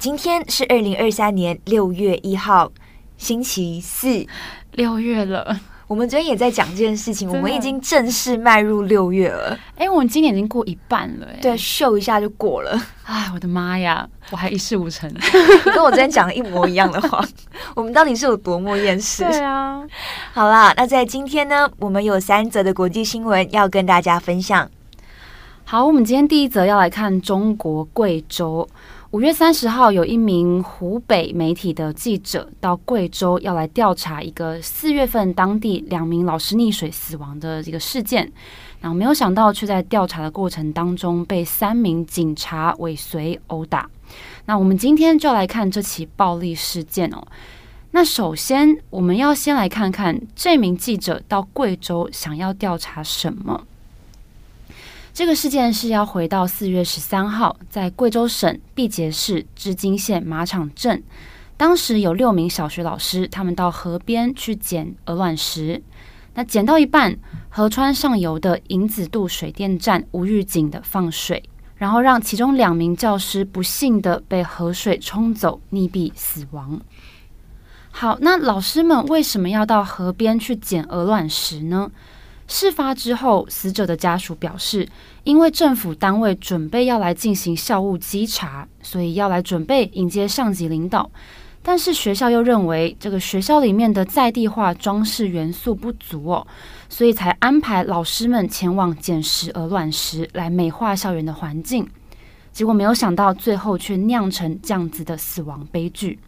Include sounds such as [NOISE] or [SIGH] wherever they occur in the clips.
今天是二零二三年六月一号，星期四。六月了，我们昨天也在讲这件事情，我们已经正式迈入六月了。哎、欸，我们今年已经过一半了，哎，对，秀一下就过了。哎，我的妈呀，我还一事无成，[LAUGHS] 跟我昨天讲的一模一样的话。我们到底是有多么厌世？对啊。好啦，那在今天呢，我们有三则的国际新闻要跟大家分享。好，我们今天第一则要来看中国贵州。五月三十号，有一名湖北媒体的记者到贵州要来调查一个四月份当地两名老师溺水死亡的这个事件，然后没有想到却在调查的过程当中被三名警察尾随殴打。那我们今天就来看这起暴力事件哦。那首先，我们要先来看看这名记者到贵州想要调查什么。这个事件是要回到四月十三号，在贵州省毕节市织金县马场镇，当时有六名小学老师，他们到河边去捡鹅卵石。那捡到一半，河川上游的银子渡水电站无预警的放水，然后让其中两名教师不幸的被河水冲走，溺毙死亡。好，那老师们为什么要到河边去捡鹅卵石呢？事发之后，死者的家属表示，因为政府单位准备要来进行校务稽查，所以要来准备迎接上级领导。但是学校又认为这个学校里面的在地化装饰元素不足哦，所以才安排老师们前往捡拾鹅卵石来美化校园的环境。结果没有想到，最后却酿成这样子的死亡悲剧。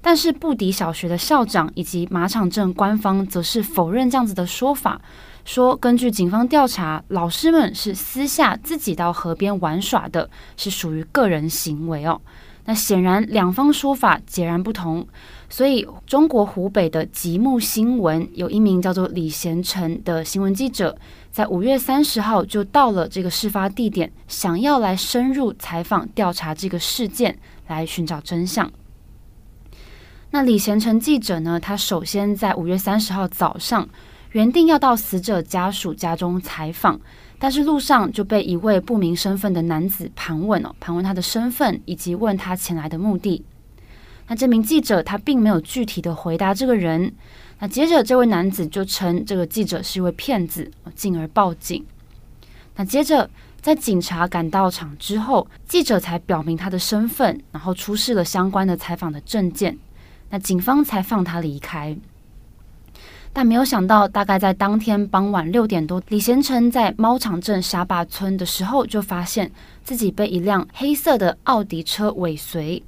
但是布迪小学的校长以及马场镇官方则是否认这样子的说法，说根据警方调查，老师们是私下自己到河边玩耍的，是属于个人行为哦。那显然两方说法截然不同，所以中国湖北的极目新闻有一名叫做李贤成的新闻记者，在五月三十号就到了这个事发地点，想要来深入采访调查这个事件，来寻找真相。那李贤成记者呢？他首先在五月三十号早上原定要到死者家属家中采访，但是路上就被一位不明身份的男子盘问哦，盘问他的身份以及问他前来的目的。那这名记者他并没有具体的回答这个人。那接着这位男子就称这个记者是一位骗子，进而报警。那接着在警察赶到场之后，记者才表明他的身份，然后出示了相关的采访的证件。那警方才放他离开，但没有想到，大概在当天傍晚六点多，李贤成在猫场镇沙坝村的时候，就发现自己被一辆黑色的奥迪车尾随。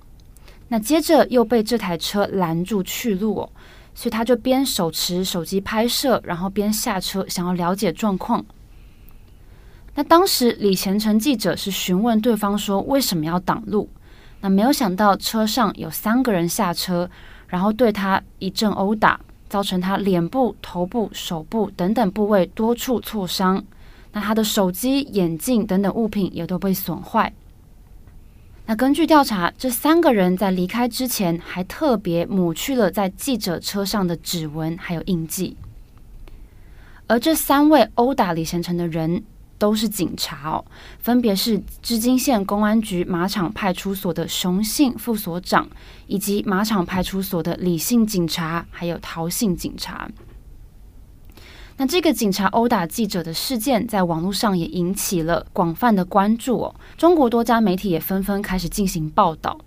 那接着又被这台车拦住去路哦，所以他就边手持手机拍摄，然后边下车想要了解状况。那当时李贤成记者是询问对方说，为什么要挡路？那没有想到车上有三个人下车，然后对他一阵殴打，造成他脸部、头部、手部等等部位多处挫伤。那他的手机、眼镜等等物品也都被损坏。那根据调查，这三个人在离开之前还特别抹去了在记者车上的指纹还有印记。而这三位殴打李贤成的人，都是警察哦，分别是织金县公安局马场派出所的熊姓副所长，以及马场派出所的李姓警察，还有陶姓警察。那这个警察殴打记者的事件，在网络上也引起了广泛的关注哦。中国多家媒体也纷纷开始进行报道。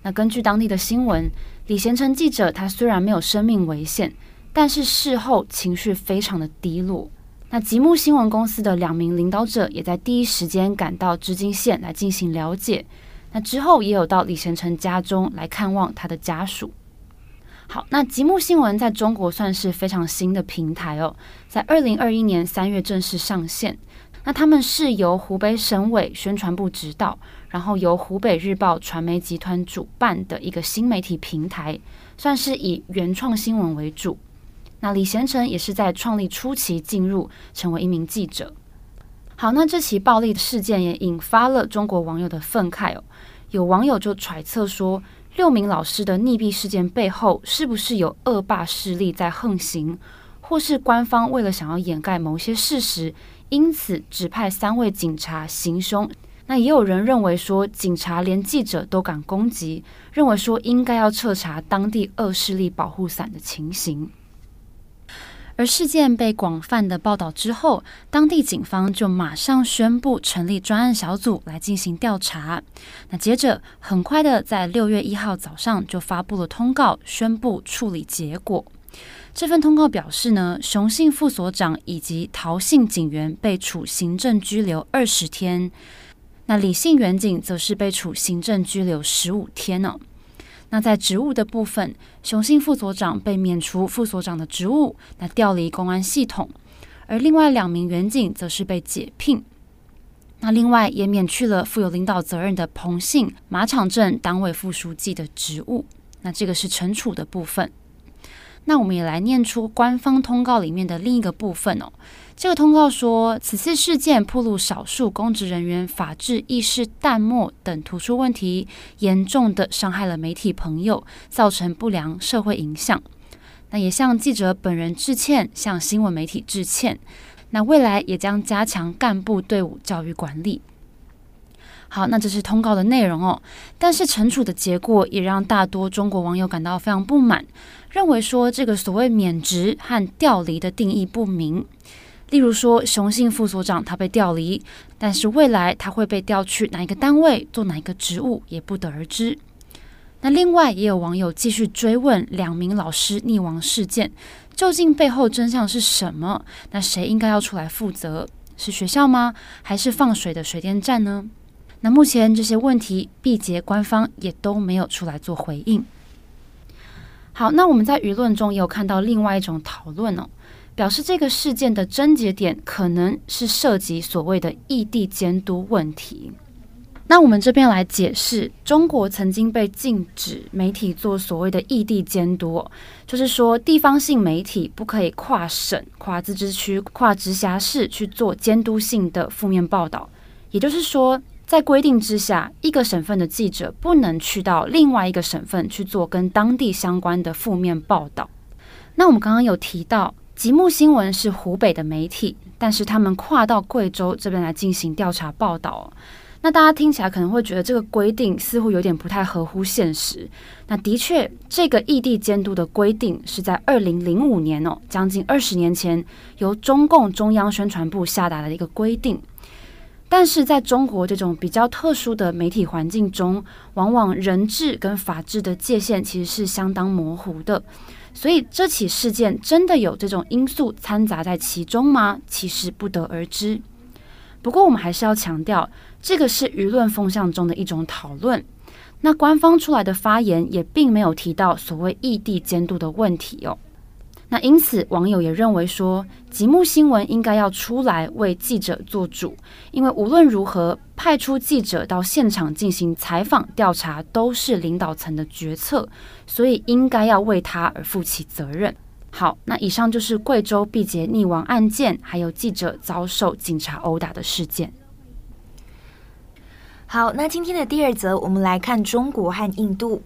那根据当地的新闻，李贤成记者他虽然没有生命危险，但是事后情绪非常的低落。那极目新闻公司的两名领导者也在第一时间赶到织金县来进行了解。那之后也有到李贤成家中来看望他的家属。好，那极目新闻在中国算是非常新的平台哦，在二零二一年三月正式上线。那他们是由湖北省委宣传部指导，然后由湖北日报传媒集团主办的一个新媒体平台，算是以原创新闻为主。那李贤成也是在创立初期进入，成为一名记者。好，那这起暴力事件也引发了中国网友的愤慨哦。有网友就揣测说，六名老师的溺毙事件背后，是不是有恶霸势力在横行，或是官方为了想要掩盖某些事实，因此指派三位警察行凶？那也有人认为说，警察连记者都敢攻击，认为说应该要彻查当地恶势力保护伞的情形。而事件被广泛的报道之后，当地警方就马上宣布成立专案小组来进行调查。那接着很快的在六月一号早上就发布了通告，宣布处理结果。这份通告表示呢，熊姓副所长以及陶姓警员被处行政拘留二十天。那李姓员警则是被处行政拘留十五天呢。那在职务的部分，雄性副所长被免除副所长的职务，那调离公安系统；而另外两名员警则是被解聘。那另外也免去了负有领导责任的彭姓马场镇党委副书记的职务。那这个是惩处的部分。那我们也来念出官方通告里面的另一个部分哦。这个通告说，此次事件暴露少数公职人员法治意识淡漠等突出问题，严重的伤害了媒体朋友，造成不良社会影响。那也向记者本人致歉，向新闻媒体致歉。那未来也将加强干部队伍教育管理。好，那这是通告的内容哦。但是惩处的结果也让大多中国网友感到非常不满，认为说这个所谓免职和调离的定义不明。例如说，雄性副所长他被调离，但是未来他会被调去哪一个单位做哪一个职务也不得而知。那另外也有网友继续追问两名老师溺亡事件究竟背后真相是什么？那谁应该要出来负责？是学校吗？还是放水的水电站呢？那目前这些问题，毕节官方也都没有出来做回应。好，那我们在舆论中也有看到另外一种讨论哦，表示这个事件的症结点可能是涉及所谓的异地监督问题。那我们这边来解释，中国曾经被禁止媒体做所谓的异地监督，就是说地方性媒体不可以跨省、跨自治区、跨直辖市去做监督性的负面报道，也就是说。在规定之下，一个省份的记者不能去到另外一个省份去做跟当地相关的负面报道。那我们刚刚有提到，极目新闻是湖北的媒体，但是他们跨到贵州这边来进行调查报道。那大家听起来可能会觉得这个规定似乎有点不太合乎现实。那的确，这个异地监督的规定是在二零零五年哦，将近二十年前，由中共中央宣传部下达的一个规定。但是在中国这种比较特殊的媒体环境中，往往人治跟法治的界限其实是相当模糊的。所以这起事件真的有这种因素掺杂在其中吗？其实不得而知。不过我们还是要强调，这个是舆论风向中的一种讨论。那官方出来的发言也并没有提到所谓异地监督的问题哦。那因此，网友也认为说，极目新闻应该要出来为记者做主，因为无论如何，派出记者到现场进行采访调查都是领导层的决策，所以应该要为他而负起责任。好，那以上就是贵州毕节溺亡案件，还有记者遭受警察殴打的事件。好，那今天的第二则，我们来看中国和印度。《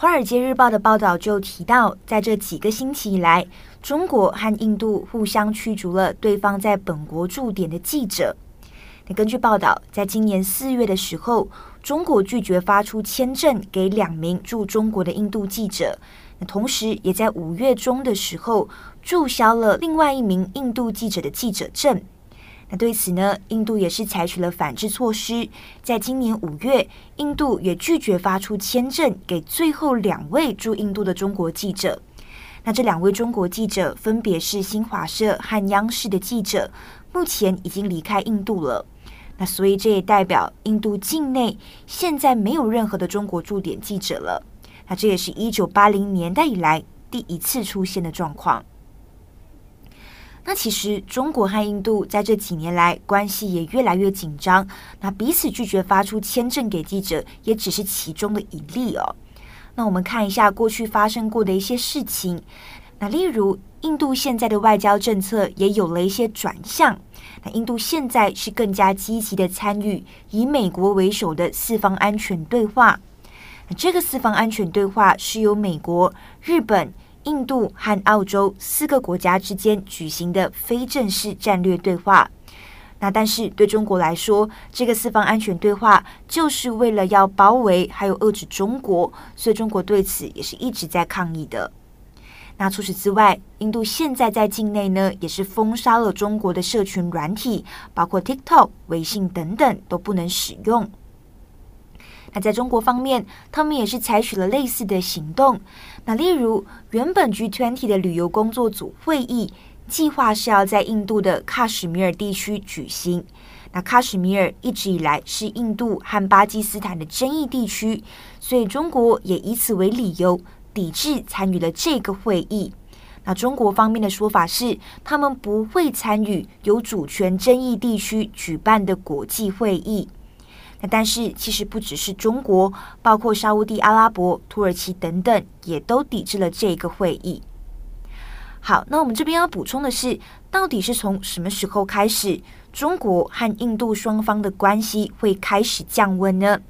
华尔街日报》的报道就提到，在这几个星期以来，中国和印度互相驱逐了对方在本国驻点的记者。那根据报道，在今年四月的时候，中国拒绝发出签证给两名驻中国的印度记者。那同时，也在五月中的时候注销了另外一名印度记者的记者证。那对此呢，印度也是采取了反制措施。在今年五月，印度也拒绝发出签证给最后两位驻印度的中国记者。那这两位中国记者分别是新华社和央视的记者，目前已经离开印度了。那所以这也代表印度境内现在没有任何的中国驻点记者了。那这也是一九八零年代以来第一次出现的状况。那其实中国和印度在这几年来关系也越来越紧张，那彼此拒绝发出签证给记者，也只是其中的一例哦。那我们看一下过去发生过的一些事情，那例如印度现在的外交政策也有了一些转向，那印度现在是更加积极的参与以美国为首的四方安全对话，那这个四方安全对话是由美国、日本。印度和澳洲四个国家之间举行的非正式战略对话，那但是对中国来说，这个四方安全对话就是为了要包围还有遏制中国，所以中国对此也是一直在抗议的。那除此之外，印度现在在境内呢也是封杀了中国的社群软体，包括 TikTok、微信等等都不能使用。那在中国方面，他们也是采取了类似的行动。那例如，原本 G20 的旅游工作组会议计划是要在印度的喀什米尔地区举行。那喀什米尔一直以来是印度和巴基斯坦的争议地区，所以中国也以此为理由抵制参与了这个会议。那中国方面的说法是，他们不会参与有主权争议地区举办的国际会议。那但是其实不只是中国，包括沙乌地阿拉伯、土耳其等等，也都抵制了这个会议。好，那我们这边要补充的是，到底是从什么时候开始，中国和印度双方的关系会开始降温呢？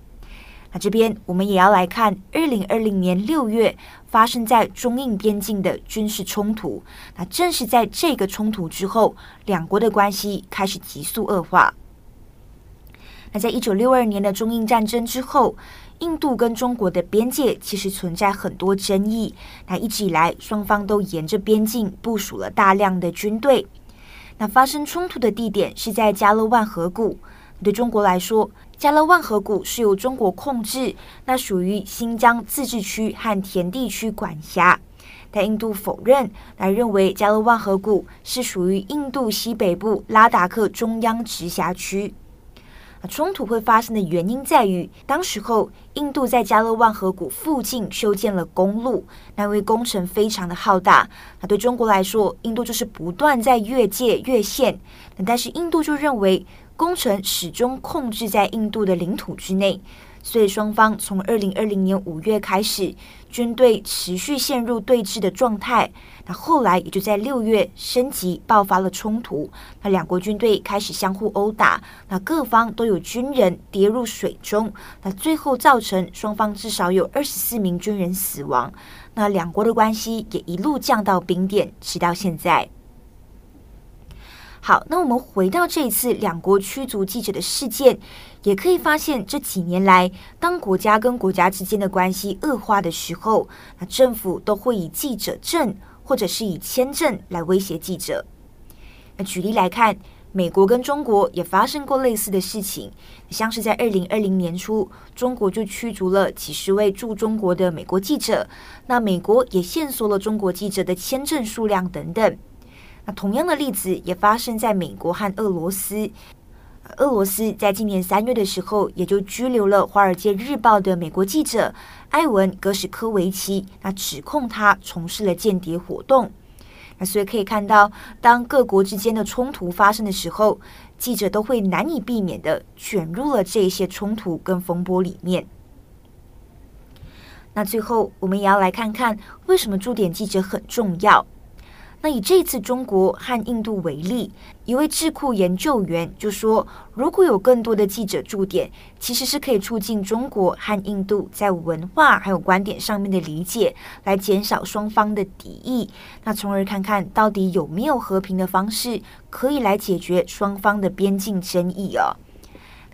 那这边我们也要来看二零二零年六月发生在中印边境的军事冲突。那正是在这个冲突之后，两国的关系开始急速恶化。那在一九六二年的中印战争之后，印度跟中国的边界其实存在很多争议。那一直以来，双方都沿着边境部署了大量的军队。那发生冲突的地点是在加勒万河谷。对中国来说，加勒万河谷是由中国控制，那属于新疆自治区和田地区管辖。但印度否认，来认为加勒万河谷是属于印度西北部拉达克中央直辖区。冲突会发生的原因在于，当时候印度在加勒万河谷附近修建了公路，那因为工程非常的浩大，那对中国来说，印度就是不断在越界越线，但是印度就认为工程始终控制在印度的领土之内。所以双方从二零二零年五月开始，军队持续陷入对峙的状态。那后来也就在六月升级，爆发了冲突。那两国军队开始相互殴打，那各方都有军人跌入水中。那最后造成双方至少有二十四名军人死亡。那两国的关系也一路降到冰点，直到现在。好，那我们回到这一次两国驱逐记者的事件，也可以发现这几年来，当国家跟国家之间的关系恶化的时候，那政府都会以记者证或者是以签证来威胁记者。那举例来看，美国跟中国也发生过类似的事情，像是在二零二零年初，中国就驱逐了几十位驻中国的美国记者，那美国也限缩了中国记者的签证数量等等。同样的例子也发生在美国和俄罗斯。俄罗斯在今年三月的时候，也就拘留了《华尔街日报》的美国记者艾文·格什科维奇，那指控他从事了间谍活动。那所以可以看到，当各国之间的冲突发生的时候，记者都会难以避免的卷入了这些冲突跟风波里面。那最后，我们也要来看看为什么驻点记者很重要。那以这次中国和印度为例，一位智库研究员就说，如果有更多的记者驻点，其实是可以促进中国和印度在文化还有观点上面的理解，来减少双方的敌意，那从而看看到底有没有和平的方式可以来解决双方的边境争议哦。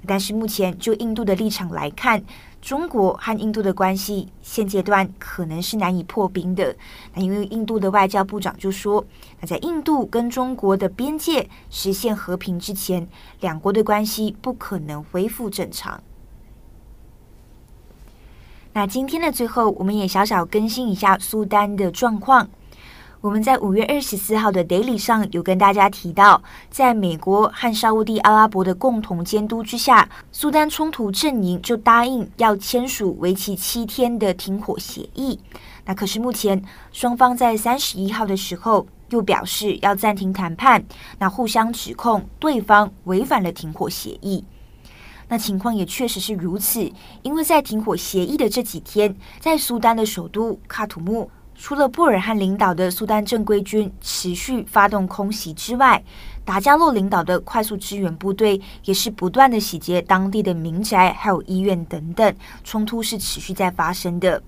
但是目前就印度的立场来看，中国和印度的关系现阶段可能是难以破冰的。那因为印度的外交部长就说，那在印度跟中国的边界实现和平之前，两国的关系不可能恢复正常。那今天的最后，我们也小小更新一下苏丹的状况。我们在五月二十四号的 Daily 上有跟大家提到，在美国和沙乌地阿拉伯的共同监督之下，苏丹冲突阵营就答应要签署为期七天的停火协议。那可是目前双方在三十一号的时候又表示要暂停谈判，那互相指控对方违反了停火协议。那情况也确实是如此，因为在停火协议的这几天，在苏丹的首都喀土穆，除了布尔汉领导的苏丹正规军持续发动空袭之外，达加洛领导的快速支援部队也是不断的洗劫当地的民宅，还有医院等等，冲突是持续在发生的。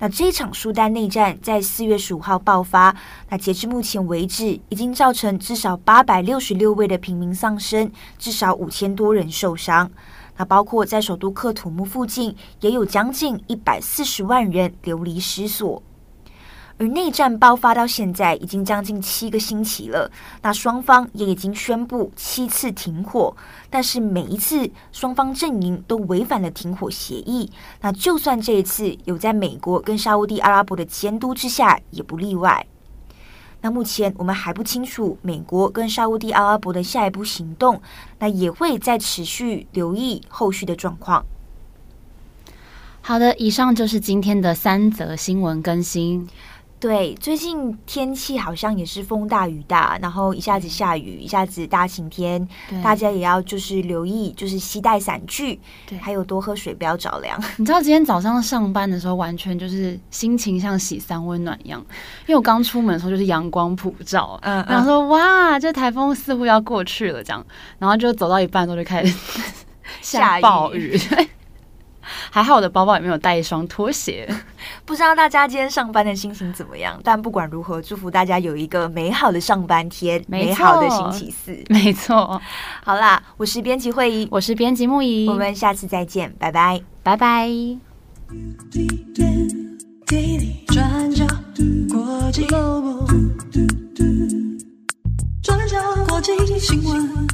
那这场苏丹内战在四月十五号爆发，那截至目前为止，已经造成至少八百六十六位的平民丧生，至少五千多人受伤。那包括在首都喀土穆附近，也有将近一百四十万人流离失所。而内战爆发到现在已经将近七个星期了，那双方也已经宣布七次停火，但是每一次双方阵营都违反了停火协议。那就算这一次有在美国跟沙乌地阿拉伯的监督之下，也不例外。那目前我们还不清楚美国跟沙乌地阿拉伯的下一步行动，那也会再持续留意后续的状况。好的，以上就是今天的三则新闻更新。对，最近天气好像也是风大雨大，然后一下子下雨，一下子大晴天，大家也要就是留意，就是携带伞具，对，还有多喝水，不要着凉。你知道今天早上上班的时候，完全就是心情像洗三温暖一样，因为我刚出门的时候就是阳光普照，嗯，嗯，然后说哇，这台风似乎要过去了这样，然后就走到一半的时候就开始 [LAUGHS] 下暴雨。[LAUGHS] [LAUGHS] 还好我的包包里面有带一双拖鞋，[LAUGHS] 不知道大家今天上班的心情怎么样？但不管如何，祝福大家有一个美好的上班天，美好的星期四。[LAUGHS] 没错，好啦，我是编辑慧仪，我是编辑木仪，我们下次再见，拜拜，拜拜。转角国际转角国际新闻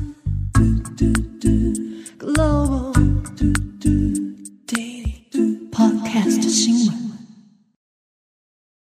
Podcast 新闻。